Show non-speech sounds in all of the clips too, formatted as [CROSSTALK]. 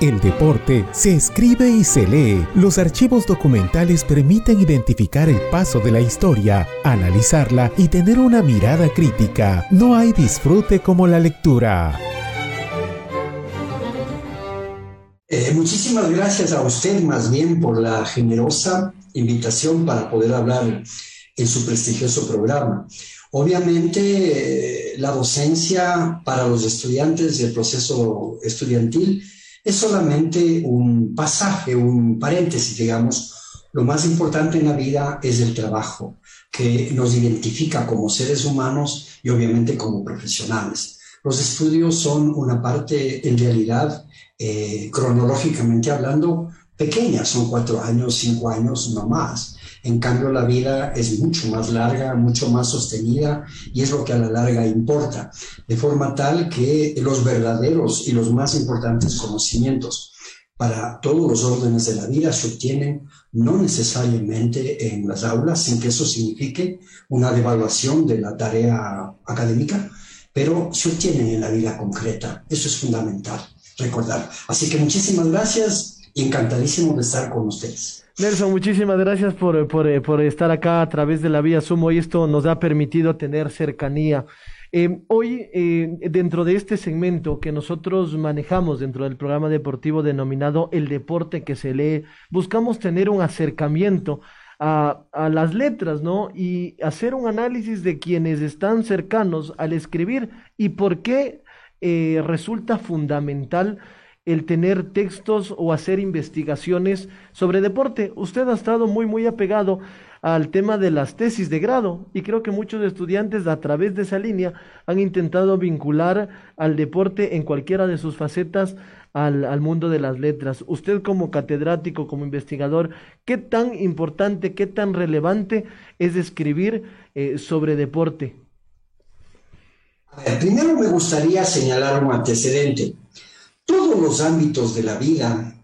El deporte se escribe y se lee. Los archivos documentales permiten identificar el paso de la historia, analizarla y tener una mirada crítica. No hay disfrute como la lectura. Eh, muchísimas gracias a usted más bien por la generosa invitación para poder hablar en su prestigioso programa. Obviamente, eh, la docencia para los estudiantes del proceso estudiantil es solamente un pasaje, un paréntesis, digamos. Lo más importante en la vida es el trabajo, que nos identifica como seres humanos y obviamente como profesionales. Los estudios son una parte, en realidad, eh, cronológicamente hablando, pequeña, son cuatro años, cinco años, no más. En cambio, la vida es mucho más larga, mucho más sostenida y es lo que a la larga importa, de forma tal que los verdaderos y los más importantes conocimientos para todos los órdenes de la vida se obtienen no necesariamente en las aulas, sin que eso signifique una devaluación de la tarea académica, pero se obtienen en la vida concreta. Eso es fundamental recordar. Así que muchísimas gracias y encantadísimo de estar con ustedes. Nelson, muchísimas gracias por, por, por, estar acá a través de la vía Sumo y esto nos ha permitido tener cercanía. Eh, hoy, eh, dentro de este segmento que nosotros manejamos dentro del programa deportivo denominado El deporte que se lee, buscamos tener un acercamiento a, a, las letras, ¿no? Y hacer un análisis de quienes están cercanos al escribir y por qué eh, resulta fundamental el tener textos o hacer investigaciones sobre deporte. Usted ha estado muy, muy apegado al tema de las tesis de grado y creo que muchos estudiantes a través de esa línea han intentado vincular al deporte en cualquiera de sus facetas al, al mundo de las letras. Usted como catedrático, como investigador, ¿qué tan importante, qué tan relevante es escribir eh, sobre deporte? primero me gustaría señalar un antecedente todos los ámbitos de la vida,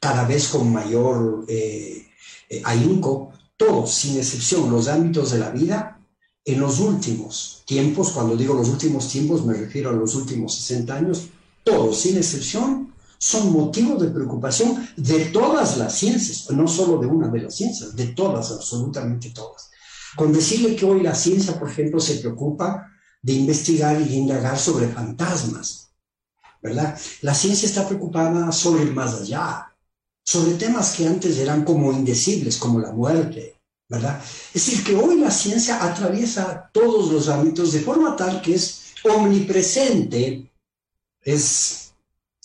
cada vez con mayor eh, eh, ahínco, todos, sin excepción, los ámbitos de la vida, en los últimos tiempos, cuando digo los últimos tiempos me refiero a los últimos 60 años, todos, sin excepción, son motivo de preocupación de todas las ciencias, no solo de una de las ciencias, de todas, absolutamente todas. Con decirle que hoy la ciencia, por ejemplo, se preocupa de investigar y indagar sobre fantasmas, ¿verdad? La ciencia está preocupada sobre el más allá, sobre temas que antes eran como indecibles, como la muerte, ¿verdad? Es decir, que hoy la ciencia atraviesa todos los ámbitos de forma tal que es omnipresente, es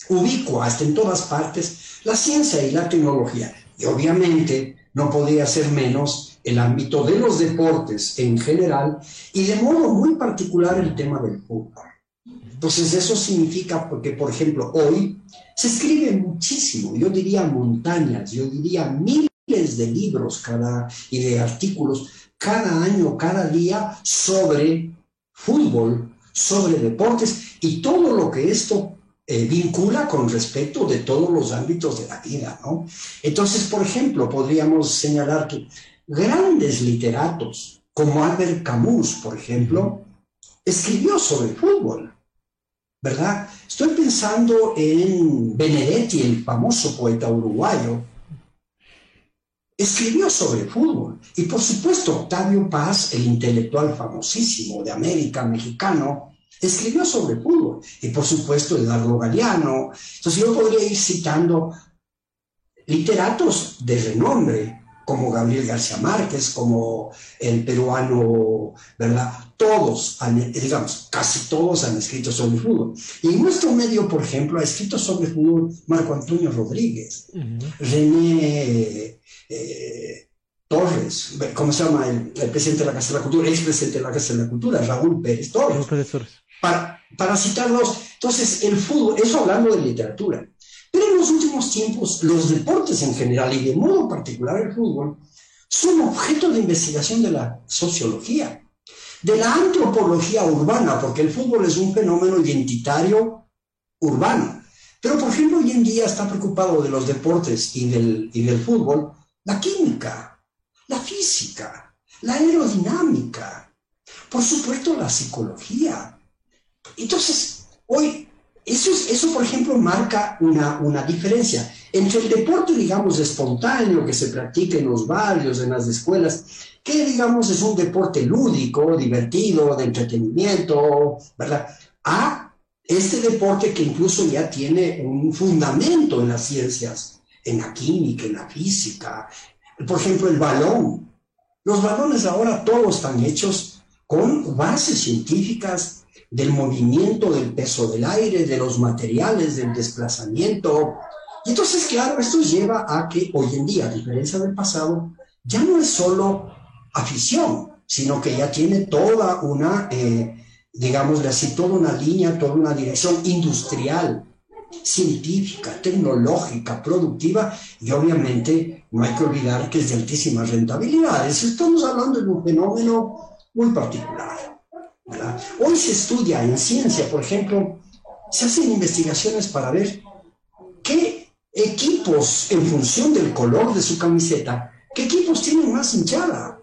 ubicua, hasta en todas partes, la ciencia y la tecnología. Y obviamente no podía ser menos el ámbito de los deportes en general y de modo muy particular el tema del fútbol. Entonces eso significa porque, por ejemplo, hoy se escribe muchísimo, yo diría montañas, yo diría miles de libros cada, y de artículos cada año, cada día sobre fútbol, sobre deportes y todo lo que esto eh, vincula con respecto de todos los ámbitos de la vida, ¿no? Entonces, por ejemplo, podríamos señalar que grandes literatos como Albert Camus, por ejemplo, escribió sobre fútbol. ¿Verdad? Estoy pensando en Benedetti, el famoso poeta uruguayo. Escribió sobre fútbol. Y por supuesto, Octavio Paz, el intelectual famosísimo de América, mexicano, escribió sobre fútbol. Y por supuesto, Eduardo Galeano. Entonces yo podría ir citando literatos de renombre, como Gabriel García Márquez, como el peruano, ¿verdad? Todos, han, digamos, casi todos han escrito sobre fútbol. Y en nuestro medio, por ejemplo, ha escrito sobre fútbol Marco Antonio Rodríguez, René eh, Torres, ¿cómo se llama? El, presidente de la Casa de la Cultura, ex presidente de la Casa de la Cultura, Raúl Pérez Torres. Pérez Torres. Para, para citarlos, entonces, el fútbol, eso hablando de literatura. Pero en los últimos tiempos, los deportes en general y de modo particular el fútbol son objeto de investigación de la sociología, de la antropología urbana, porque el fútbol es un fenómeno identitario urbano. Pero, por ejemplo, hoy en día está preocupado de los deportes y del, y del fútbol la química, la física, la aerodinámica, por supuesto la psicología. Entonces, hoy eso, eso, por ejemplo, marca una, una diferencia entre el deporte, digamos, espontáneo que se practica en los barrios, en las escuelas, que, digamos, es un deporte lúdico, divertido, de entretenimiento, ¿verdad? A este deporte que incluso ya tiene un fundamento en las ciencias, en la química, en la física. Por ejemplo, el balón. Los balones ahora todos están hechos con bases científicas del movimiento, del peso del aire, de los materiales, del desplazamiento. Y entonces, claro, esto lleva a que hoy en día, a diferencia del pasado, ya no es solo afición, sino que ya tiene toda una, eh, así, toda una línea, toda una dirección industrial, científica, tecnológica, productiva, y obviamente no hay que olvidar que es de altísima rentabilidad. Estamos hablando de un fenómeno muy particular. Hoy se estudia en ciencia, por ejemplo, se hacen investigaciones para ver qué equipos, en función del color de su camiseta, qué equipos tienen más hinchada.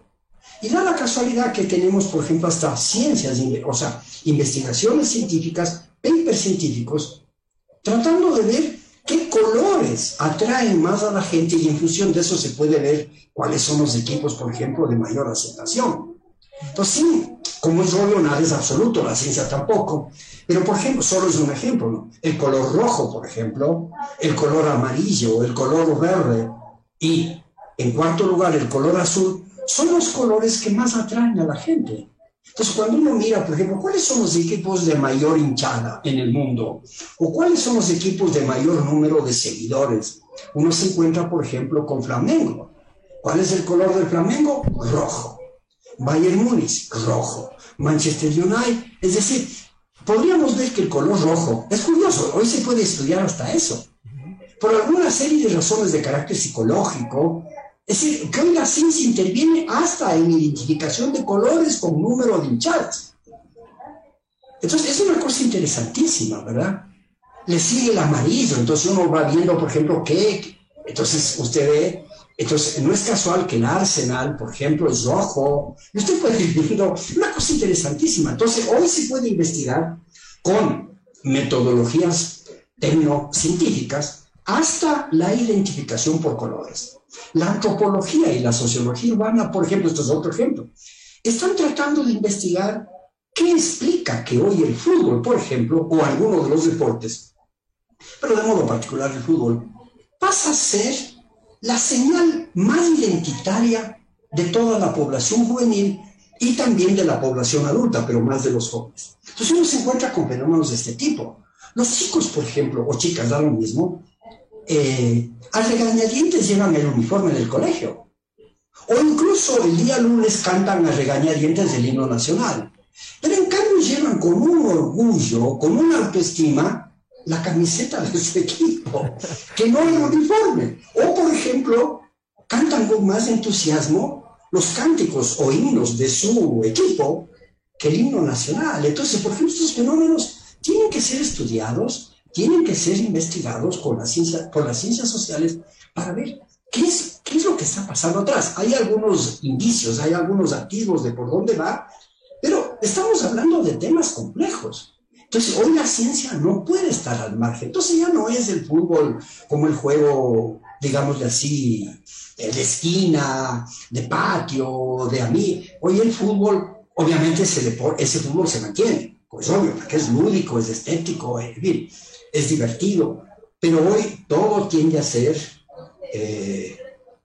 Y da la casualidad que tenemos, por ejemplo, hasta ciencias, o sea, investigaciones científicas, papers científicos, tratando de ver qué colores atraen más a la gente y en función de eso se puede ver cuáles son los equipos, por ejemplo, de mayor aceptación. Entonces, sí, como es obvio, nada es absoluto, la ciencia tampoco. Pero, por ejemplo, solo es un ejemplo. El color rojo, por ejemplo, el color amarillo, el color verde y, en cuarto lugar, el color azul, son los colores que más atraen a la gente. Entonces, cuando uno mira, por ejemplo, cuáles son los equipos de mayor hinchada en el mundo, o cuáles son los equipos de mayor número de seguidores, uno se encuentra, por ejemplo, con Flamengo. ¿Cuál es el color del Flamengo? Rojo. Bayern Múnich, rojo. Manchester United, es decir, podríamos ver que el color rojo, es curioso, hoy se puede estudiar hasta eso, por alguna serie de razones de carácter psicológico, es decir, que hoy la ciencia interviene hasta en identificación de colores con número de hinchadas. Entonces, es una cosa interesantísima, ¿verdad? Le sigue el amarillo, entonces uno va viendo, por ejemplo, qué, entonces usted ve entonces, no es casual que el Arsenal, por ejemplo, es rojo. Usted puede ir viendo una cosa interesantísima. Entonces, hoy se puede investigar con metodologías tecnocientíficas hasta la identificación por colores. La antropología y la sociología urbana, por ejemplo, esto es otro ejemplo, están tratando de investigar qué explica que hoy el fútbol, por ejemplo, o alguno de los deportes, pero de modo particular el fútbol, pasa a ser la señal más identitaria de toda la población juvenil y también de la población adulta, pero más de los jóvenes. Entonces uno se encuentra con fenómenos de este tipo. Los chicos, por ejemplo, o chicas, da lo mismo, eh, a regañadientes llevan el uniforme del colegio. O incluso el día lunes cantan a regañadientes del himno nacional. Pero en cambio llevan con un orgullo, con una autoestima, la camiseta de su equipo, que no el uniforme. O, por ejemplo, cantan con más entusiasmo los cánticos o himnos de su equipo que el himno nacional. Entonces, por ejemplo, estos fenómenos tienen que ser estudiados, tienen que ser investigados con la ciencia, por las ciencias sociales para ver qué es, qué es lo que está pasando atrás. Hay algunos indicios, hay algunos activos de por dónde va, pero estamos hablando de temas complejos. Entonces, hoy la ciencia no puede estar al margen. Entonces ya no es el fútbol como el juego, digámosle así, de esquina, de patio, de a mí. Hoy el fútbol, obviamente ese, ese fútbol se mantiene. Pues obvio, porque es lúdico, es estético, es, es divertido. Pero hoy todo tiende a ser eh,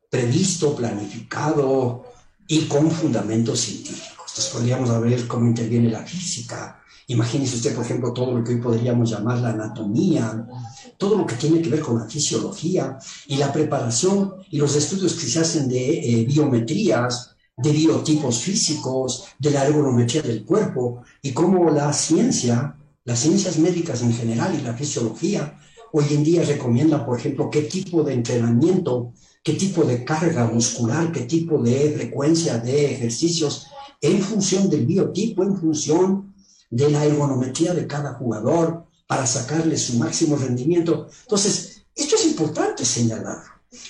previsto, planificado y con fundamentos científicos. Entonces podríamos ver cómo interviene la física, Imagínese usted, por ejemplo, todo lo que hoy podríamos llamar la anatomía, todo lo que tiene que ver con la fisiología y la preparación y los estudios que se hacen de eh, biometrías, de biotipos físicos, de la ergonometría del cuerpo y cómo la ciencia, las ciencias médicas en general y la fisiología, hoy en día recomiendan, por ejemplo, qué tipo de entrenamiento, qué tipo de carga muscular, qué tipo de frecuencia de ejercicios en función del biotipo, en función de la ergonometría de cada jugador para sacarle su máximo rendimiento. Entonces, esto es importante señalar.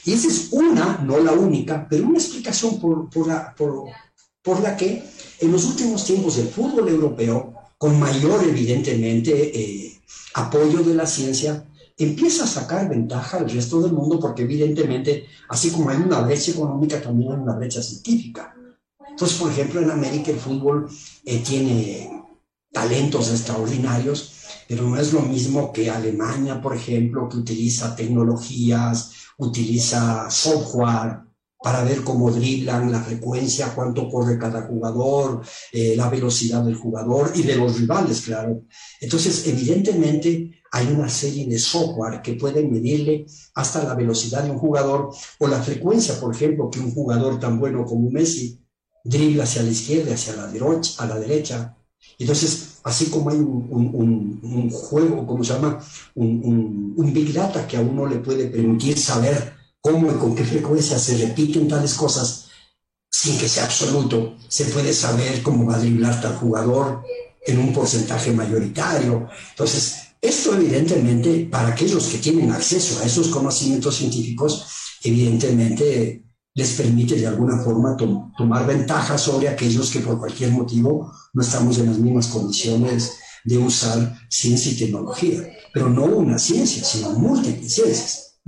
Y esa es una, no la única, pero una explicación por, por, la, por, la que en los últimos tiempos el fútbol europeo, con mayor evidentemente eh, apoyo de la ciencia, empieza a sacar ventaja al resto del mundo porque evidentemente, así como hay una brecha económica, también hay una brecha científica. Entonces, por ejemplo, en América el fútbol eh, tiene talentos extraordinarios, pero no es lo mismo que Alemania, por ejemplo, que utiliza tecnologías, utiliza software para ver cómo driblan, la frecuencia, cuánto corre cada jugador, eh, la velocidad del jugador y de los rivales, claro. Entonces, evidentemente, hay una serie de software que pueden medirle hasta la velocidad de un jugador o la frecuencia, por ejemplo, que un jugador tan bueno como Messi dribla hacia la izquierda, hacia la derecha, a la derecha. Entonces, así como hay un, juego, como se llama? Un, un, Big Data que a uno le puede permitir saber cómo y con qué frecuencia se repiten tales cosas, sin que sea absoluto, se puede saber cómo va a driblar tal jugador en un porcentaje mayoritario. Entonces, esto evidentemente, para aquellos que tienen acceso a esos conocimientos científicos, evidentemente les permite de alguna forma tomar ventaja sobre aquellos que por cualquier motivo no estamos en las mismas condiciones de usar ciencia y tecnología, pero no una ciencia, sino múltiples ciencias.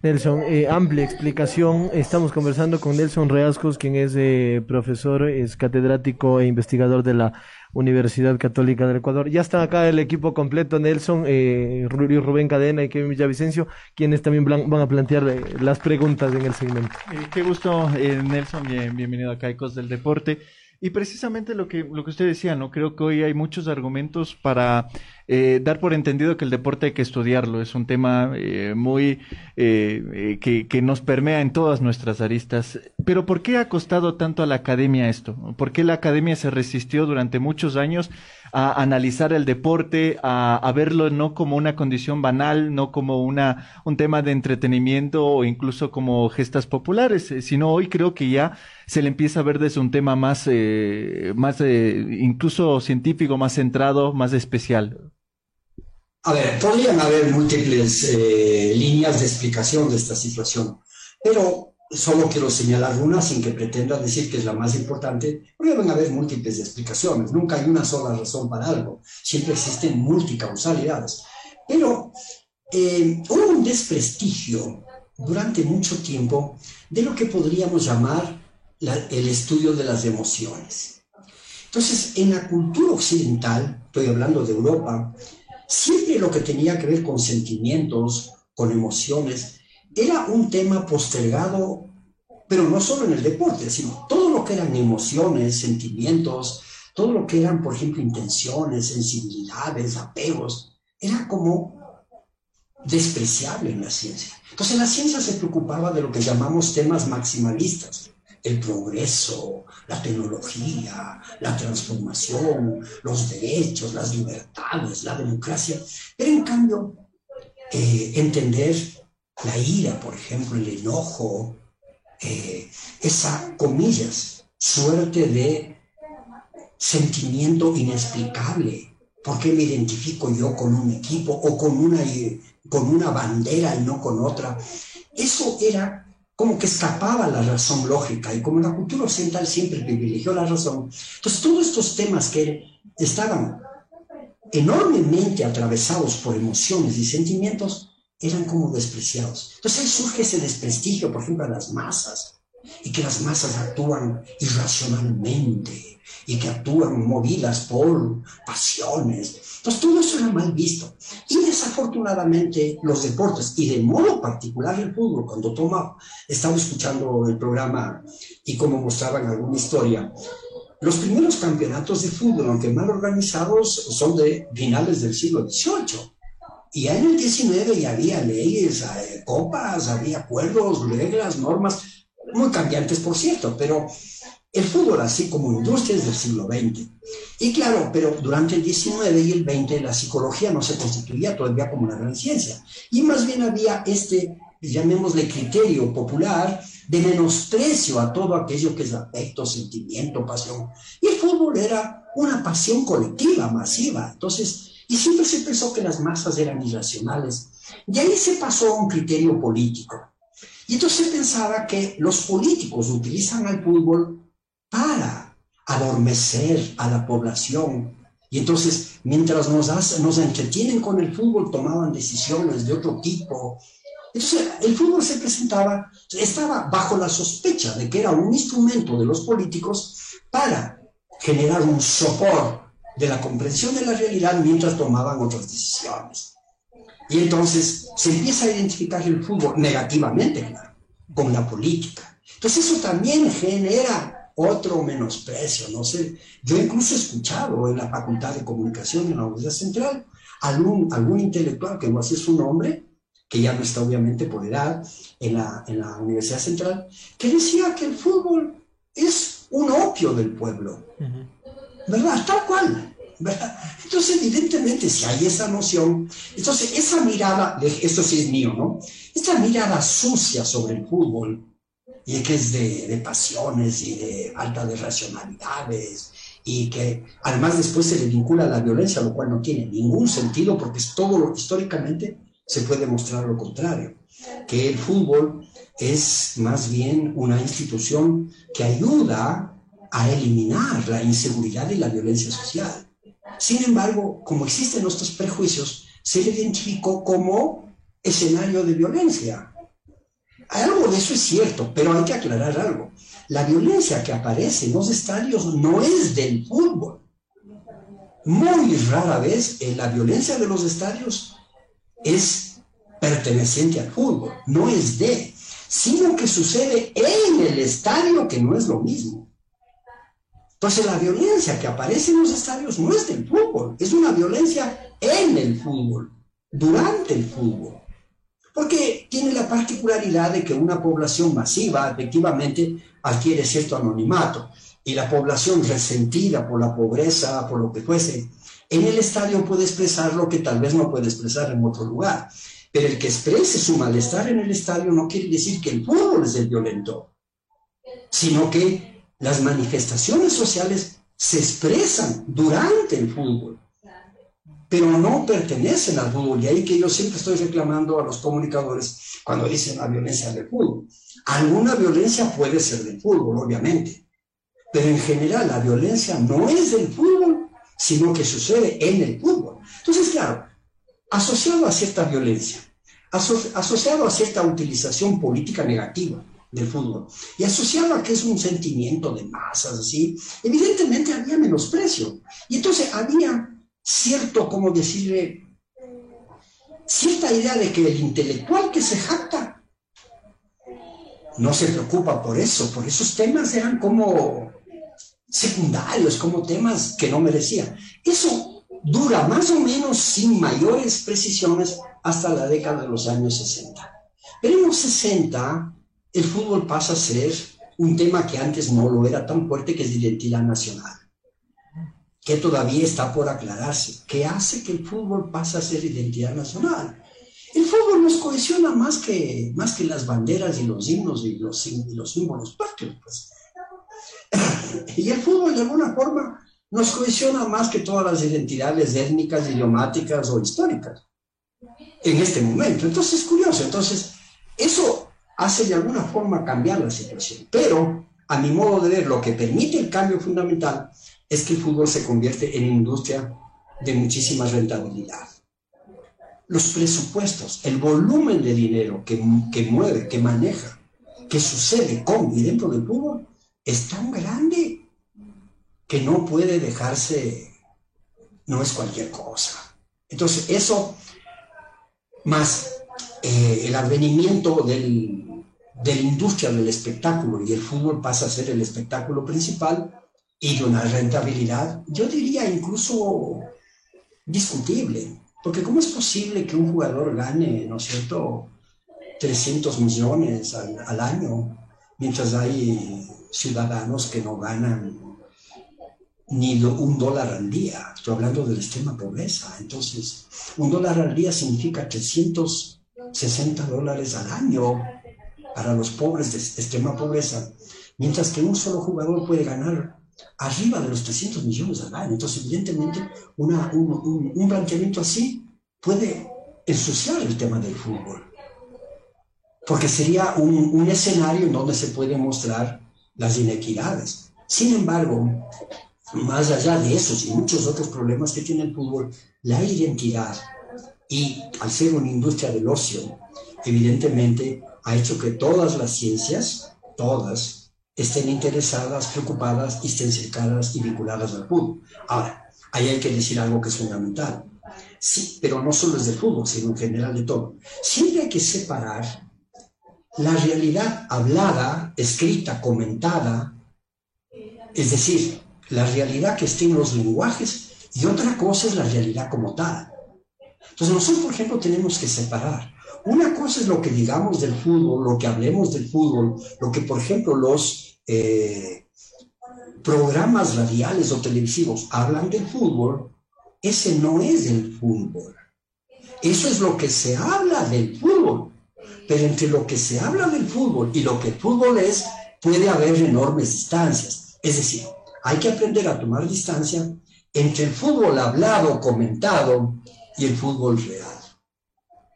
Nelson, eh, amplia explicación. Estamos conversando con Nelson Reascos, quien es eh, profesor, es catedrático e investigador de la Universidad Católica del Ecuador. Ya está acá el equipo completo, Nelson, eh, Rubén Cadena y Kevin Villavicencio, quienes también van a plantear eh, las preguntas en el segmento. Eh, qué gusto, eh, Nelson, bienvenido a Caicos del Deporte. Y precisamente lo que, lo que usted decía, ¿no? Creo que hoy hay muchos argumentos para eh, dar por entendido que el deporte hay que estudiarlo. Es un tema eh, muy eh, que, que, nos permea en todas nuestras aristas. Pero ¿por qué ha costado tanto a la academia esto? ¿Por qué la academia se resistió durante muchos años a analizar el deporte, a, a, verlo no como una condición banal, no como una, un tema de entretenimiento o incluso como gestas populares, eh, sino hoy creo que ya se le empieza a ver desde un tema más, eh, más eh, incluso científico, más centrado, más especial. A ver, podrían haber múltiples eh, líneas de explicación de esta situación, pero solo quiero señalar una sin que pretenda decir que es la más importante, porque van a haber múltiples explicaciones, nunca hay una sola razón para algo, siempre existen multicausalidades. Pero eh, hubo un desprestigio durante mucho tiempo de lo que podríamos llamar el estudio de las emociones. Entonces, en la cultura occidental, estoy hablando de Europa, siempre lo que tenía que ver con sentimientos, con emociones, era un tema postergado, pero no solo en el deporte, sino todo lo que eran emociones, sentimientos, todo lo que eran, por ejemplo, intenciones, sensibilidades, apegos, era como despreciable en la ciencia. Entonces la ciencia se preocupaba de lo que llamamos temas maximalistas, el progreso, la tecnología, la transformación, los derechos, las libertades, la democracia, pero en cambio eh, entender la ira, por ejemplo, el enojo, eh, esa, comillas, suerte de sentimiento inexplicable. ¿Por qué me identifico yo con un equipo o con una, con una bandera y no con otra? Eso era como que escapaba la razón lógica y como la cultura occidental siempre privilegió la razón. Entonces todos estos temas que estaban enormemente atravesados por emociones y sentimientos eran como despreciados. Entonces ahí surge ese desprestigio, por ejemplo, a las masas, y que las masas actúan irracionalmente, y que actúan movidas por pasiones. Entonces todo eso era mal visto. Y desafortunadamente los deportes, y de modo particular el fútbol, cuando toma, estaba escuchando el programa y como mostraban alguna historia, los primeros campeonatos de fútbol, aunque mal organizados, son de finales del siglo XVIII y en el 19 ya había leyes, eh, copas, había acuerdos, reglas, normas, muy cambiantes, por cierto, pero el fútbol, así como industria, es del siglo XX. Y claro, pero durante el 19 y el 20 la psicología no se constituía todavía como una gran ciencia. Y más bien había este, llamémosle, criterio popular de menosprecio a todo aquello que es afecto, sentimiento, pasión. Y el fútbol era una pasión colectiva, masiva. Entonces, y siempre se pensó que las masas eran irracionales. Y ahí se pasó a un criterio político. Y entonces se pensaba que los políticos utilizan al fútbol para adormecer a la población, Y entonces, mientras nos, entretienen con el fútbol, tomaban decisiones de otro tipo. Entonces, el fútbol se presentaba, estaba bajo la sospecha de que era un instrumento de los políticos para generar un sopor de la comprensión de la realidad mientras tomaban otras decisiones. Y entonces se empieza a identificar el fútbol negativamente, con la política. Entonces eso también genera otro menosprecio, no sé. Yo incluso he escuchado en la Facultad de Comunicación en la Universidad Central algún, algún intelectual que no hace su nombre, que ya no está obviamente por edad en la, en la Universidad Central, que decía que el fútbol es un opio del pueblo. ¿Verdad? Tal cual. ¿verdad? Entonces, evidentemente, si hay esa noción, entonces esa mirada, esto sí es mío, ¿no? Esta mirada sucia sobre el fútbol, y que es de, de pasiones y de falta de racionalidades, y que además después se le vincula a la violencia, lo cual no tiene ningún sentido, porque es todo lo históricamente se puede mostrar lo contrario, que el fútbol es más bien una institución que ayuda a eliminar la inseguridad y la violencia social. Sin embargo, como existen estos prejuicios, se le identificó como escenario de violencia. Algo de eso es cierto, pero hay que aclarar algo. La violencia que aparece en los estadios no es del fútbol. Muy rara vez la violencia de los estadios es perteneciente al fútbol, no es de, sino que sucede en el estadio, que no es lo mismo. Entonces la violencia que aparece en los estadios no es del fútbol, es una violencia en el fútbol, durante el fútbol. Porque tiene la particularidad de que una población masiva efectivamente adquiere cierto anonimato y la población resentida por la pobreza, por lo que fuese, en el estadio puede expresar lo que tal vez no puede expresar en otro lugar. Pero el que exprese su malestar en el estadio no quiere decir que el fútbol es el violento, sino que las manifestaciones sociales se expresan durante el fútbol, pero no pertenecen al fútbol. Y ahí que yo siempre estoy reclamando a los comunicadores cuando dicen la violencia del fútbol. Alguna violencia puede ser del fútbol, obviamente, pero en general la violencia no es del fútbol, sino que sucede en el fútbol. Entonces, claro, asociado a cierta violencia, asociado a cierta utilización política negativa del fútbol y asociado a que es un sentimiento de masas, así, evidentemente había menosprecio. Y entonces había cierto, como decirle, cierta idea de que el intelectual que se jacta no se preocupa por eso, por esos temas eran como secundarios, como temas que no merecían. Eso dura más o menos sin mayores precisiones hasta la década de los años 60. Pero en los 60 el fútbol pasa a ser un tema que antes no lo era tan fuerte, que es de identidad nacional, que todavía está por aclararse. ¿Qué hace que el fútbol pase a ser identidad nacional? El fútbol nos cohesiona más que, más que las banderas y los himnos y los, y los símbolos patrios. Pues. [LAUGHS] y el fútbol de alguna forma nos cohesiona más que todas las identidades étnicas, idiomáticas o históricas en este momento. Entonces es curioso. Entonces, eso hace de alguna forma cambiar la situación. Pero, a mi modo de ver, lo que permite el cambio fundamental es que el fútbol se convierte en industria de muchísima rentabilidad. Los presupuestos, el volumen de dinero que, que mueve, que maneja, que sucede con y dentro del fútbol, es tan grande que no puede dejarse, no es cualquier cosa. Entonces, eso, más eh, el advenimiento del, de la industria del espectáculo y el fútbol pasa a ser el espectáculo principal y de una rentabilidad, yo diría incluso discutible, porque ¿cómo es posible que un jugador gane, ¿no es cierto?, 300 millones al, año, mientras hay ciudadanos que no ganan ni un dólar al día. Estoy hablando de la extrema pobreza. Entonces, un dólar al día significa 360 dólares al año para los pobres de extrema pobreza, mientras que un solo jugador puede ganar arriba de los 300 millones al año. Entonces, evidentemente, un, un planteamiento así puede ensuciar el tema del fútbol, porque sería un, un escenario en donde se pueden mostrar las inequidades. Sin embargo, más allá de esos y muchos otros problemas que tiene el fútbol, la identidad y al ser una industria del ocio, evidentemente ha hecho que todas las ciencias, todas, estén interesadas, preocupadas y estén cercanas y vinculadas al fútbol. Ahora, ahí hay que decir algo que es fundamental. Sí, pero no solo es del fútbol, sino en general de todo. Siempre hay que separar la realidad hablada, escrita, comentada, es decir, la realidad que está en los lenguajes y otra cosa es la realidad como tal. Entonces nosotros, por ejemplo, tenemos que separar. Una cosa es lo que digamos del fútbol, lo que hablemos del fútbol, lo que, por ejemplo, los eh, programas radiales o televisivos hablan del fútbol, ese no es el fútbol. Eso es lo que se habla del fútbol. Pero entre lo que se habla del fútbol y lo que el fútbol es, puede haber enormes distancias. Es decir, hay que aprender a tomar distancia entre el fútbol hablado, comentado y el fútbol real.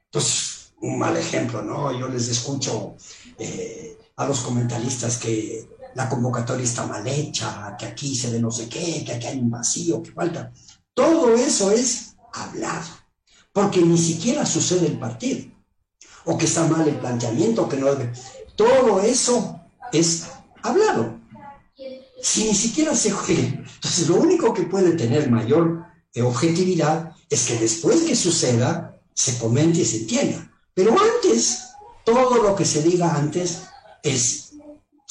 Entonces, un mal ejemplo, ¿no? Yo les escucho eh, a los comentaristas que la convocatoria está mal hecha, que aquí se ve no sé qué, que aquí hay un vacío, que falta. Todo eso es hablado, porque ni siquiera sucede el partido o que está mal el planteamiento, que no. Todo eso es hablado. Si ni siquiera se juega. Entonces, lo único que puede tener mayor eh, objetividad es que después que suceda, se comente y se entienda. Pero antes, todo lo que se diga antes es,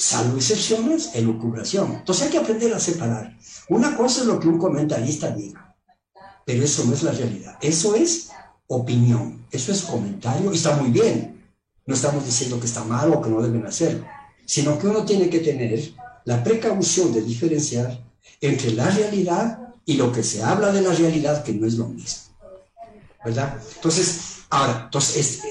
salvo excepciones, elucubración. Entonces hay que aprender a separar. Una cosa es lo que un comentarista diga, pero eso no es la realidad. Eso es opinión. Eso es comentario y está muy bien. No estamos diciendo que está mal o que no deben hacerlo, sino que uno tiene que tener la precaución de diferenciar entre la realidad y lo que se habla de la realidad, que no es lo mismo. ¿Verdad? Entonces, ahora, entonces,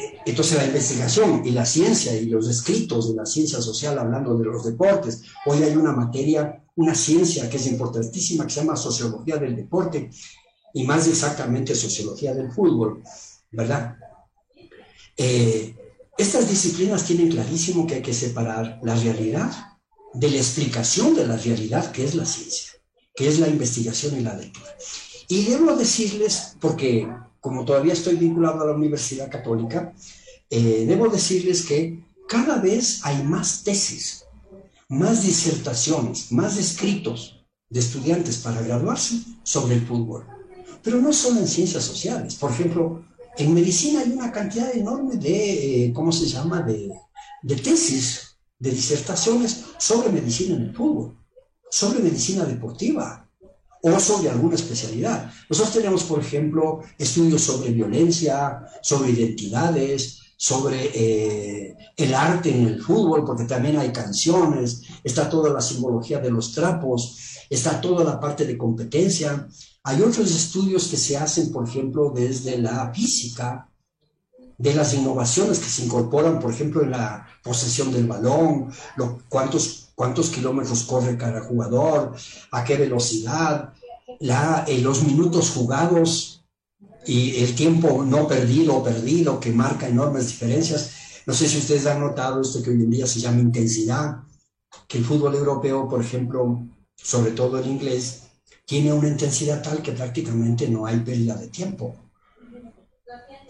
la investigación y la ciencia y los escritos de la ciencia social hablando de los deportes, hoy hay una materia, una ciencia que es importantísima que se llama sociología del deporte, y más exactamente sociología del fútbol, ¿verdad? Eh, estas disciplinas tienen clarísimo que hay que separar la realidad de la explicación de la realidad, que es la ciencia, que es la investigación y la lectura. Y debo decirles, porque como todavía estoy vinculado a la Universidad Católica, eh, debo decirles que cada vez hay más tesis, más disertaciones, más escritos de estudiantes para graduarse sobre el fútbol pero no solo en ciencias sociales. Por ejemplo, en medicina hay una cantidad enorme de, eh, ¿cómo se llama?, de, de tesis, de disertaciones sobre medicina en el fútbol, sobre medicina deportiva o sobre alguna especialidad. Nosotros tenemos, por ejemplo, estudios sobre violencia, sobre identidades, sobre eh, el arte en el fútbol, porque también hay canciones, está toda la simbología de los trapos, está toda la parte de competencia, hay otros estudios que se hacen, por ejemplo, desde la física, de las innovaciones que se incorporan, por ejemplo, en la posesión del balón, cuántos, cuántos kilómetros corre cada jugador, a qué velocidad, eh, los minutos jugados y el tiempo no perdido o perdido, que marca enormes diferencias. No sé si ustedes han notado esto que hoy en día se llama intensidad, que el fútbol europeo, por ejemplo, sobre todo el inglés, tiene una intensidad tal que prácticamente no hay pérdida de tiempo.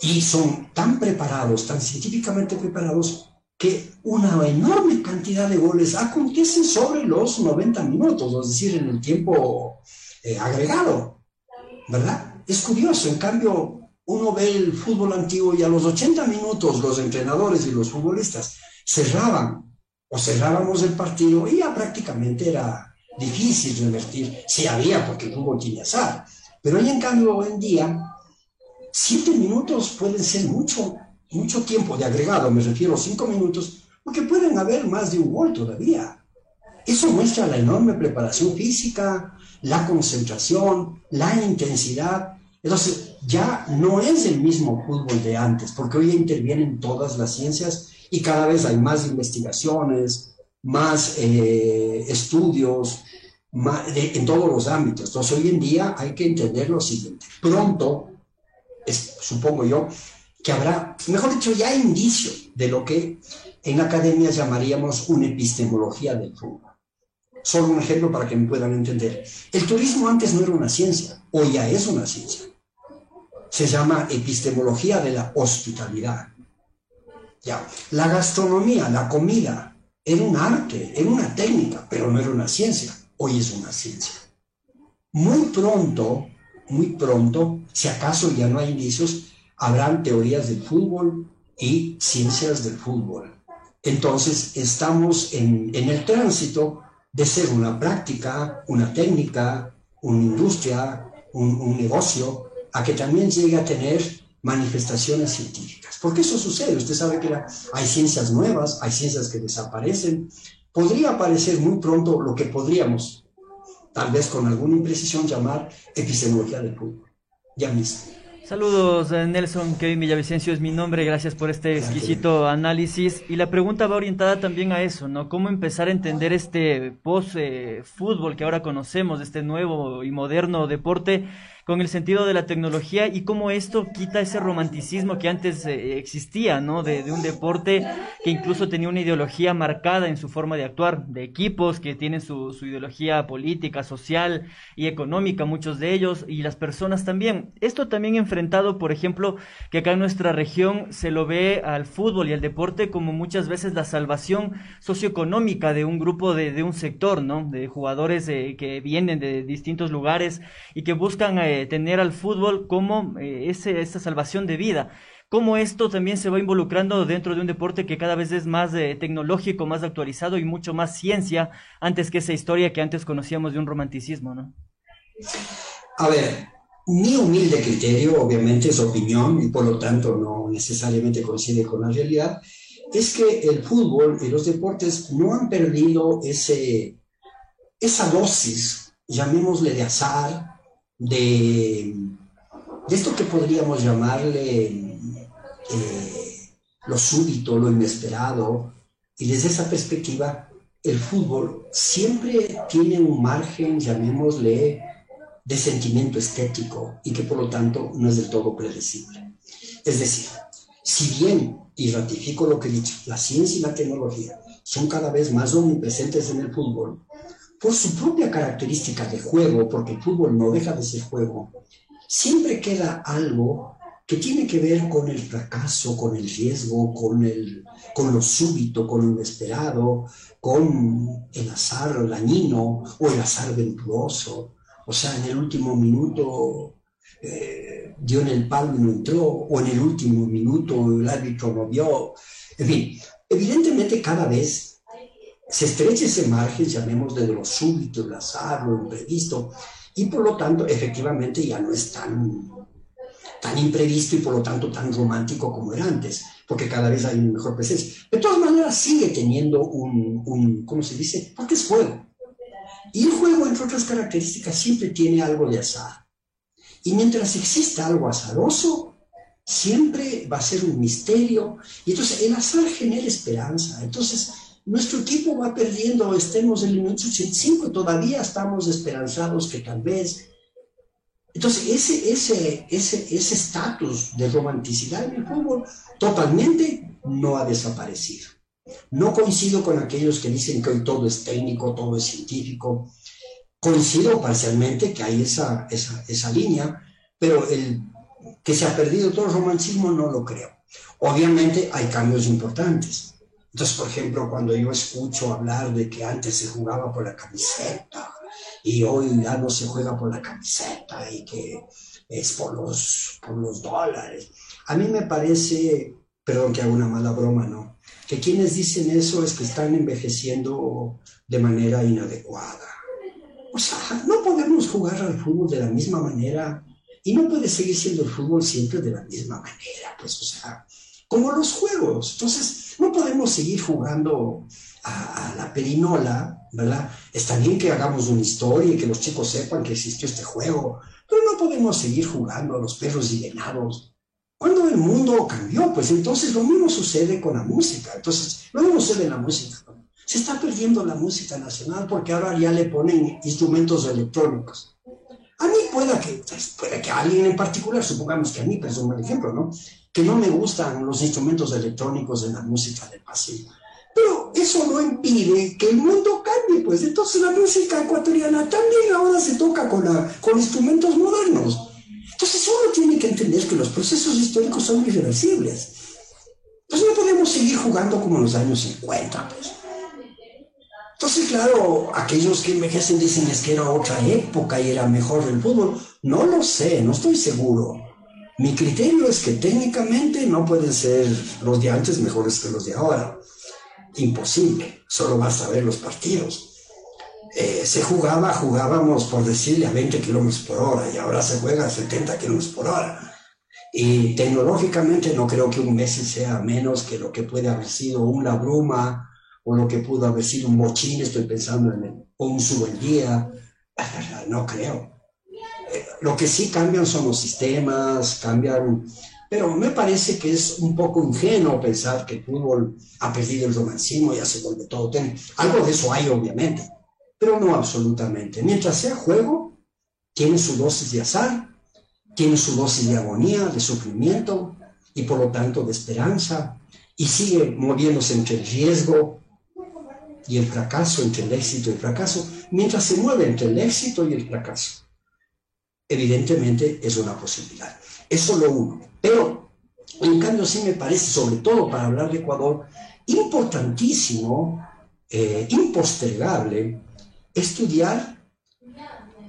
Y son tan preparados, tan científicamente preparados, que una enorme cantidad de goles acontecen sobre los 90 minutos, es decir, en el tiempo eh, agregado, ¿verdad? Es curioso, en cambio, uno ve el fútbol antiguo y a los 80 minutos los entrenadores y los futbolistas cerraban o cerrábamos el partido y ya prácticamente era difícil revertir. Sí había, porque el fútbol tiene azar. Pero hoy en cambio, hoy en día, siete minutos pueden ser mucho, mucho tiempo de agregado, me refiero a cinco minutos, porque pueden haber más de un gol todavía. Eso muestra la enorme preparación física, la concentración, la intensidad. Entonces, ya no es el mismo fútbol de antes, porque hoy intervienen todas las ciencias y cada vez hay más investigaciones, más eh, estudios en todos los ámbitos. Entonces, hoy en día hay que entender lo siguiente. Pronto, supongo yo, que habrá, mejor dicho, ya indicio de lo que en academia llamaríamos una epistemología del fútbol. Solo un ejemplo para que me puedan entender. El turismo antes no era una ciencia, hoy ya es una ciencia. Se llama epistemología de la hospitalidad. Ya. La gastronomía, la comida, era un arte, era una técnica, pero no era una ciencia. Hoy es una ciencia. Muy pronto, muy pronto, si acaso ya no hay indicios, habrán teorías del fútbol y ciencias del fútbol. Entonces, estamos en, el tránsito de ser una práctica, una técnica, una industria, un, negocio, a que también llegue a tener manifestaciones científicas. Porque eso sucede. Usted sabe que hay ciencias nuevas, hay ciencias que desaparecen. Podría aparecer muy pronto lo que podríamos, tal vez con alguna imprecisión, llamar epistemología del fútbol. Ya mismo. Saludos, eh, Nelson, Kevin Villavicencio es mi nombre, gracias por este exquisito análisis. Y la pregunta va orientada también a eso, ¿no? ¿Cómo empezar a entender este post-fútbol que ahora conocemos, este nuevo y moderno deporte? Con el sentido de la tecnología y cómo esto quita ese romanticismo que antes eh, existía, ¿no? De, un deporte que incluso tenía una ideología marcada en su forma de actuar, de equipos que tienen su, su ideología política, social y económica, muchos de ellos, y las personas también. Esto también enfrentado, por ejemplo, que acá en nuestra región se lo ve al fútbol y al deporte como muchas veces la salvación socioeconómica de un grupo, de, de un sector, ¿no? De jugadores eh, que vienen de distintos lugares y que buscan... Eh, tener al fútbol como eh, ese, esa salvación de vida. Cómo esto también se va involucrando dentro de un deporte que cada vez es más eh, tecnológico, más actualizado y mucho más ciencia antes que esa historia que antes conocíamos de un romanticismo, ¿no? A ver, mi humilde criterio, obviamente es opinión y por lo tanto no necesariamente coincide con la realidad, es que el fútbol y los deportes no han perdido ese, esa dosis, llamémosle de azar, de, esto que podríamos llamarle eh, lo súbito, lo inesperado, y desde esa perspectiva, el fútbol siempre tiene un margen, llamémosle, de sentimiento estético y que por lo tanto no es del todo predecible. Es decir, si bien, y ratifico lo que he dicho, la ciencia y la tecnología son cada vez más omnipresentes en el fútbol, por su propia característica de juego, porque el fútbol no deja de ser juego, siempre queda algo que tiene que ver con el fracaso, con el riesgo, con, el, con lo súbito, con lo inesperado, con el azar dañino o el azar venturoso. O sea, en el último minuto eh, dio en el palo y no entró, o en el último minuto el árbitro no vio. En fin, evidentemente cada vez se estrecha ese margen, llamemos de lo súbito, el azar, lo imprevisto, y por lo tanto, efectivamente, ya no es tan, tan imprevisto y por lo tanto tan romántico como era antes, porque cada vez hay una mejor presencia. De todas maneras, sigue teniendo un, un ¿cómo se dice? Porque es juego. Y el juego, entre otras características, siempre tiene algo de azar. Y mientras exista algo azaroso, siempre va a ser un misterio. Y entonces el azar genera esperanza. Entonces, nuestro equipo va perdiendo, estemos en el minuto 85, todavía estamos esperanzados que tal vez. Entonces, ese ese ese ese estatus de romanticidad en el fútbol totalmente no ha desaparecido. No coincido con aquellos que dicen que hoy todo es técnico, todo es científico. Coincido parcialmente que hay esa, esa, esa línea, pero el que se ha perdido todo el romanticismo no lo creo. Obviamente hay cambios importantes entonces, por ejemplo, cuando yo escucho hablar de que antes se jugaba por la camiseta y hoy ya no se juega por la camiseta y que es por los, por los dólares, a mí me parece, perdón que haga una mala broma, ¿no? Que quienes dicen eso es que están envejeciendo de manera inadecuada. O sea, no podemos jugar al fútbol de la misma manera y no puede seguir siendo el fútbol siempre de la misma manera, pues, o sea, como los juegos. Entonces, no podemos seguir jugando a, la perinola, ¿verdad? Está bien que hagamos una historia y que los chicos sepan que existió este juego, pero no podemos seguir jugando a los perros y venados. Cuando el mundo cambió, pues entonces lo mismo sucede con la música. Entonces, lo mismo sucede en la música. Se está perdiendo la música nacional porque ahora ya le ponen instrumentos electrónicos. A mí puede que, pues, puede que alguien en particular, supongamos que a mí, pues es un ejemplo, ¿no? Que no me gustan los instrumentos electrónicos en la música del pasillo. Pero eso no impide que el mundo cambie, pues entonces la música ecuatoriana también ahora se toca con, la, con instrumentos modernos. Entonces uno tiene que entender que los procesos históricos son irreversibles. Pues no podemos seguir jugando como en los años 50, pues. Entonces, claro, aquellos que envejecen dicen es que era otra época y era mejor el fútbol. No lo sé, no estoy seguro. Mi criterio es que técnicamente no pueden ser los de antes mejores que los de ahora. Imposible, solo vas a ver los partidos. Eh, se jugaba, jugábamos por decirle a 20 kilómetros por hora y ahora se juega a 70 kilómetros por hora. Y tecnológicamente no creo que un Messi sea menos que lo que puede haber sido una bruma o lo que pudo haber sido un mochín, estoy pensando en un día, no creo. Lo que sí cambian son los sistemas, cambian, pero me parece que es un poco ingenuo pensar que el fútbol ha perdido el romancismo, ya se vuelve todo Algo de eso hay, obviamente, pero no absolutamente. Mientras sea juego, tiene su dosis de azar, tiene su dosis de agonía, de sufrimiento y por lo tanto de esperanza, y sigue moviéndose entre el riesgo y el fracaso, entre el éxito y el fracaso, mientras se mueve entre el éxito y el fracaso. Evidentemente es una posibilidad. Es solo uno. Pero, en cambio, sí me parece, sobre todo para hablar de Ecuador, importantísimo, eh, impostergable, estudiar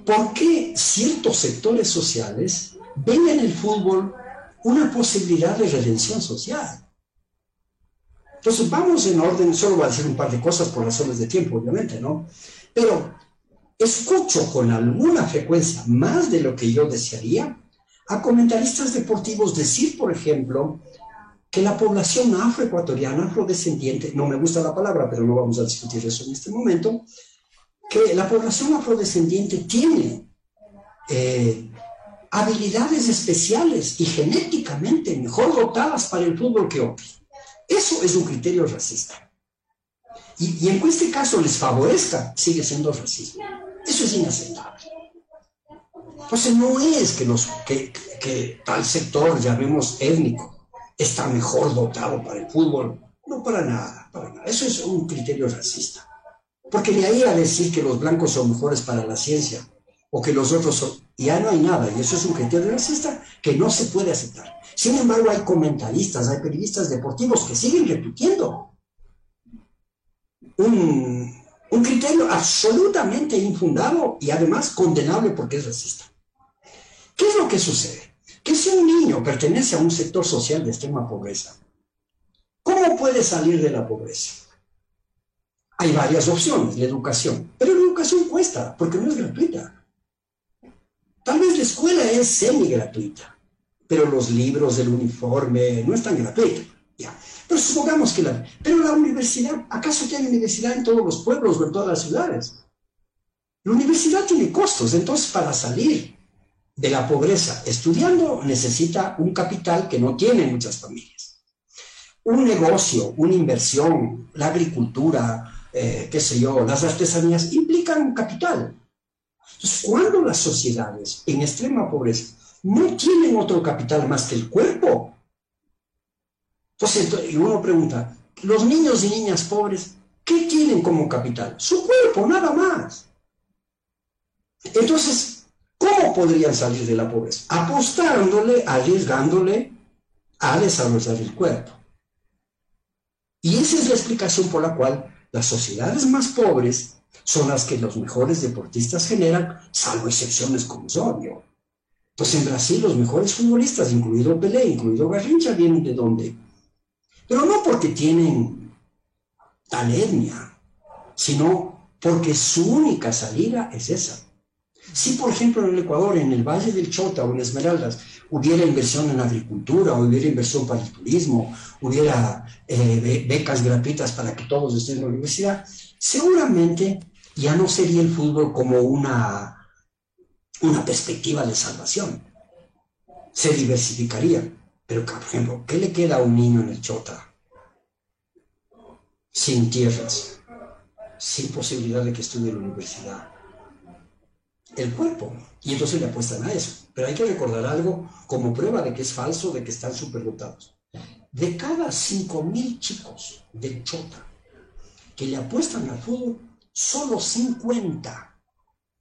por qué ciertos sectores sociales ven en el fútbol una posibilidad de redención social. Entonces vamos en orden, solo voy a decir un par de cosas por razones de tiempo, obviamente, ¿no? Pero escucho con alguna frecuencia, más de lo que yo desearía, a comentaristas deportivos decir, por ejemplo, que la población afroecuatoriana, afrodescendiente, no me gusta la palabra, pero no vamos a discutir eso en este momento, que la población afrodescendiente tiene eh, habilidades especiales y genéticamente mejor dotadas para el fútbol que otros. Eso es un criterio racista. Y, en este caso les favorezca, sigue siendo racismo. Eso es inaceptable. Entonces no es que tal sector, llamemos étnico, está mejor dotado para el fútbol. No, para nada, para nada. Eso es un criterio racista. Porque de ahí a decir que los blancos son mejores para la ciencia o que los otros son, ya no hay nada. Y eso es un criterio racista que no se puede aceptar. Sin embargo, hay comentaristas, hay periodistas deportivos que siguen repitiendo un, criterio absolutamente infundado y además condenable porque es racista. ¿Qué es lo que sucede? Que si un niño pertenece a un sector social de extrema pobreza, ¿cómo puede salir de la pobreza? Hay varias opciones, la educación, pero la educación cuesta porque no es gratuita. Tal vez la escuela es semi gratuita, pero los libros, el uniforme, no están gratuitos. Pero supongamos que la... Pero la universidad, ¿acaso tiene universidad en todos los pueblos o en todas las ciudades? La universidad tiene costos, entonces para salir de la pobreza estudiando necesita un capital que no tienen muchas familias. Un negocio, una inversión, la agricultura, eh, qué sé yo, las artesanías, implican un capital. Entonces, cuando las sociedades en extrema pobreza no tienen otro capital más que el cuerpo. Entonces, uno pregunta, los niños y niñas pobres, ¿qué tienen como capital? Su cuerpo, nada más. Entonces, ¿cómo podrían salir de la pobreza? Apostándole, arriesgándole a desarrollar el cuerpo. Y esa es la explicación por la cual las sociedades más pobres son las que los mejores deportistas generan, salvo excepciones como es obvio. Pues en Brasil los mejores futbolistas, incluido Pelé, incluido Garrincha, vienen de dónde? Pero no porque tienen tal etnia, sino porque su única salida es esa. Si, por ejemplo, en el Ecuador, en el Valle del Chota o en Esmeraldas, hubiera inversión en agricultura, hubiera inversión para el turismo, hubiera eh, becas gratuitas para que todos estén en la universidad, seguramente ya no sería el fútbol como una una perspectiva de salvación. Se diversificaría. Pero, por ejemplo, ¿qué le queda a un niño en el Chota? Sin tierras, sin posibilidad de que estudie en la universidad. El cuerpo. Y entonces le apuestan a eso. Pero hay que recordar algo como prueba de que es falso, de que están superdotados. De cada 5.000 chicos de Chota, que le apuestan al fútbol, solo 50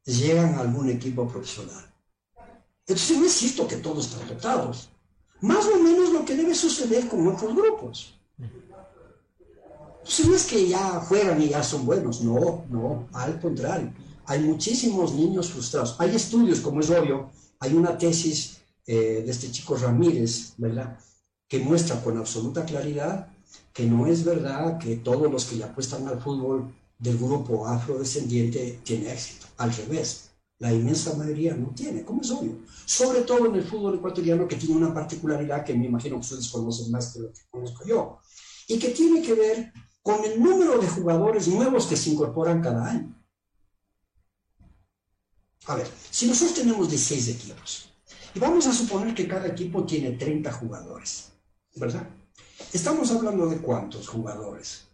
llegan a algún equipo profesional. Entonces no es cierto que todos están dotados. Más o menos lo que debe suceder con otros grupos. Entonces no es que ya juegan y ya son buenos, no, no, al contrario. Hay muchísimos niños frustrados. Hay estudios, como es obvio, hay una tesis eh, de este chico Ramírez, ¿verdad? Que muestra con absoluta claridad que no es verdad que todos los que le apuestan al fútbol del grupo afrodescendiente tienen éxito. Al revés, la inmensa mayoría no tiene, como es obvio. Sobre todo en el fútbol ecuatoriano que tiene una particularidad que me imagino que ustedes conocen más que lo que conozco yo, y que tiene que ver con el número de jugadores nuevos que se incorporan cada año. A ver, si nosotros tenemos 16 equipos, y vamos a suponer que cada equipo tiene 30 jugadores, ¿verdad? Estamos hablando de cuántos jugadores,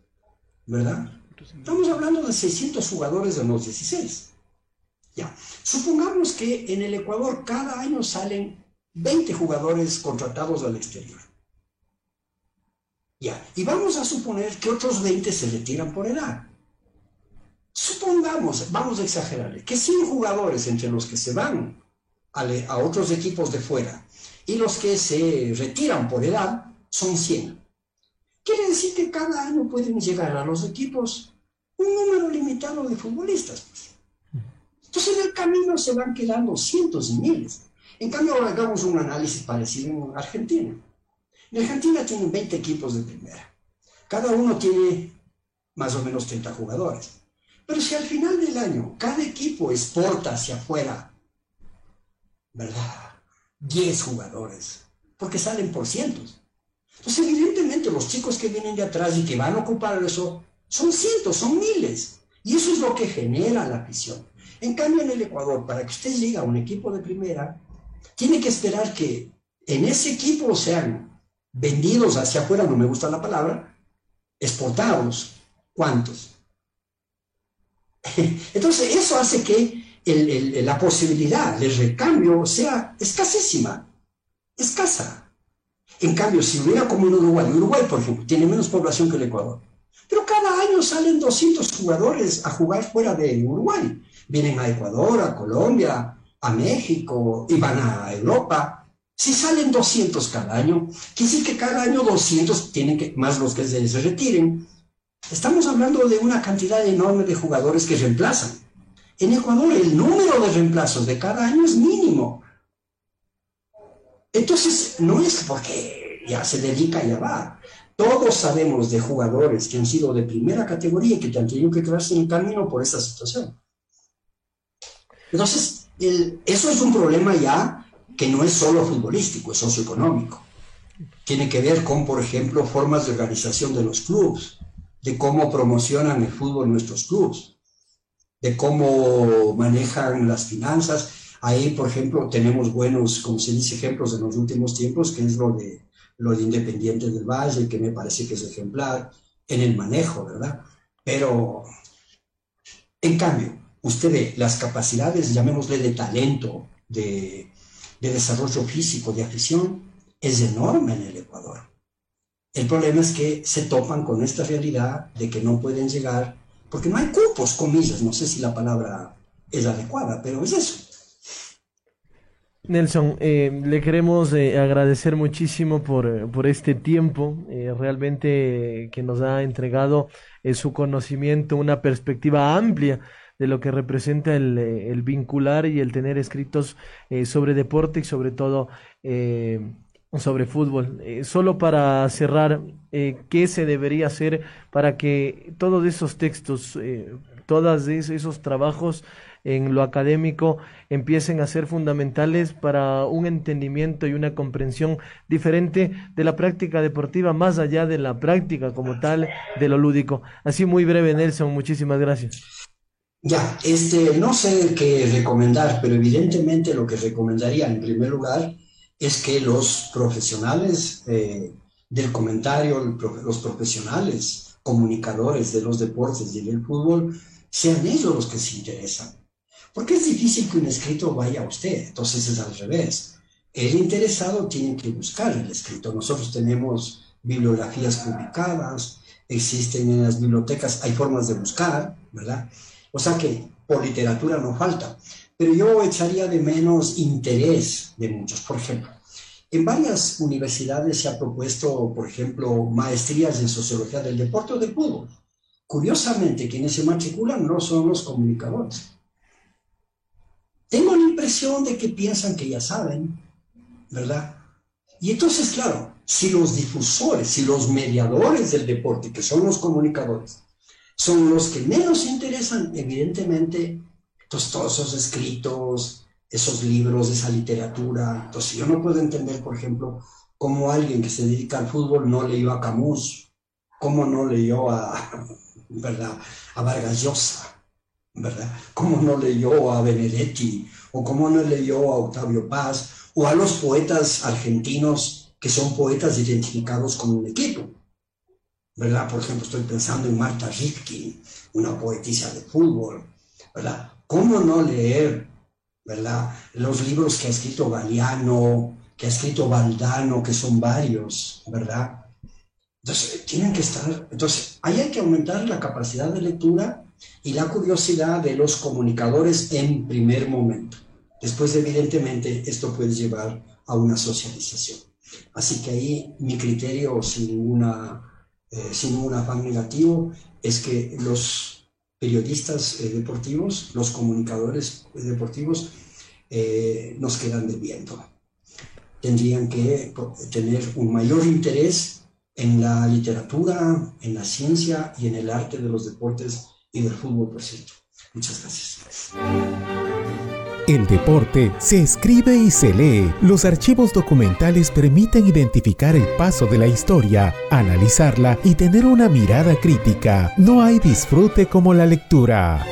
¿verdad? Estamos hablando de 600 jugadores de los 16. Ya. Supongamos que en el Ecuador cada año salen 20 jugadores contratados al exterior. Ya. Y vamos a suponer que otros 20 se retiran por edad. Supongamos, vamos a exagerar, que 100 jugadores entre los que se van a, a otros equipos de fuera y los que se retiran por edad son 100. Quiere decir que cada año pueden llegar a los equipos un número limitado de futbolistas. Entonces en el camino se van quedando cientos y miles. En cambio, ahora hagamos un análisis parecido en Argentina. En Argentina tienen 20 equipos de primera. Cada uno tiene más o menos 30 jugadores. Pero si al final del año cada equipo exporta hacia afuera, ¿verdad? 10 jugadores, porque salen por cientos. Entonces, evidentemente, los chicos que vienen de atrás y que van a ocupar eso, son cientos, son miles. Y eso es lo que genera la afición. En cambio, en el Ecuador, para que usted llegue a un equipo de primera, tiene que esperar que en ese equipo sean vendidos hacia afuera, no me gusta la palabra, exportados. ¿Cuántos? [LAUGHS] Entonces, eso hace que la posibilidad de recambio sea escasísima, escasa. En cambio, si hubiera como en Uruguay, Uruguay, por ejemplo, tiene menos población que el Ecuador, pero cada año salen 200 jugadores a jugar fuera de Uruguay vienen a Ecuador, a Colombia, a México y van a Europa. Si salen 200 cada año, quiere decir que cada año 200 tienen que, más los que se, retiren. Estamos hablando de una cantidad enorme de jugadores que reemplazan. En Ecuador el número de reemplazos de cada año es mínimo. Entonces, no es porque ya se dedica y ya va. Todos sabemos de jugadores que han sido de primera categoría y que han tenido que quedarse en el camino por esta situación. Entonces, eso es un problema ya que no es solo futbolístico, es socioeconómico. Tiene que ver con, por ejemplo, formas de organización de los clubes, de cómo promocionan el fútbol nuestros clubes, de cómo manejan las finanzas. Ahí, por ejemplo, tenemos buenos, como se dice, ejemplos en los últimos tiempos, que es lo de, lo de Independiente del Valle, que me parece que es ejemplar en el manejo, ¿verdad? Pero, en cambio, usted ve las capacidades, llamémosle de talento, de, desarrollo físico, de afición, es enorme en el Ecuador. El problema es que se topan con esta realidad de que no pueden llegar, porque no hay cupos, comillas, no sé si la palabra es adecuada, pero es eso. Nelson, eh, le queremos eh, agradecer muchísimo por, eh, por este tiempo, realmente que nos ha entregado su conocimiento, una perspectiva amplia de lo que representa el, eh, el vincular y el tener escritos eh, sobre deporte y sobre todo eh, sobre fútbol. solo para cerrar, ¿qué se debería hacer para que todos esos textos, todos esos trabajos en lo académico empiecen a ser fundamentales para un entendimiento y una comprensión diferente de la práctica deportiva, más allá de la práctica como tal, de lo lúdico. Así muy breve, Nelson, muchísimas gracias. Ya, este, no sé qué recomendar, pero evidentemente lo que recomendaría en primer lugar es que los profesionales eh, del comentario, los profesionales comunicadores de los deportes y del fútbol, sean ellos los que se interesan. Porque es difícil que un escrito vaya a usted, entonces es al revés. El interesado tiene que buscar el escrito. Nosotros tenemos bibliografías publicadas, existen en las bibliotecas, hay formas de buscar, ¿verdad? O sea que por literatura no falta. Pero yo echaría de menos interés de muchos. Por ejemplo, en varias universidades se ha propuesto, por ejemplo, maestrías en sociología del deporte o del fútbol. Curiosamente, quienes se matriculan no son los comunicadores. Tengo la impresión de que piensan que ya saben, ¿verdad? Y entonces, claro, si los difusores, si los mediadores del deporte, que son los comunicadores, son los que menos interesan, evidentemente, todos esos escritos, esos libros, esa literatura, entonces yo no puedo entender, por ejemplo, cómo alguien que se dedica al fútbol no leyó a Camus, cómo no leyó a, [LAUGHS] ¿verdad? a Vargas Llosa, ¿verdad? cómo no leyó a Benedetti, o cómo no leyó a Octavio Paz, o a los poetas argentinos que son poetas identificados con un equipo. ¿Verdad? Por ejemplo, estoy pensando en Marta Ritkin, una poetisa de fútbol. ¿Verdad? ¿Cómo no leer, ¿verdad? Los libros que ha escrito Galeano, que ha escrito Valdano, que son varios, ¿verdad? Entonces, tienen que estar, entonces, ahí hay que aumentar la capacidad de lectura y la curiosidad de los comunicadores en primer momento. Después, evidentemente, esto puede llevar a una socialización. Así que ahí mi criterio, sin, ninguna, eh, sin ningún afán negativo, es que los periodistas eh, deportivos, los comunicadores deportivos, eh, nos quedan debiendo. Tendrían que tener un mayor interés en la literatura, en la ciencia y en el arte de los deportes y del fútbol, por cierto. Muchas gracias. El deporte se escribe y se lee. Los archivos documentales permiten identificar el paso de la historia, analizarla y tener una mirada crítica. No hay disfrute como la lectura.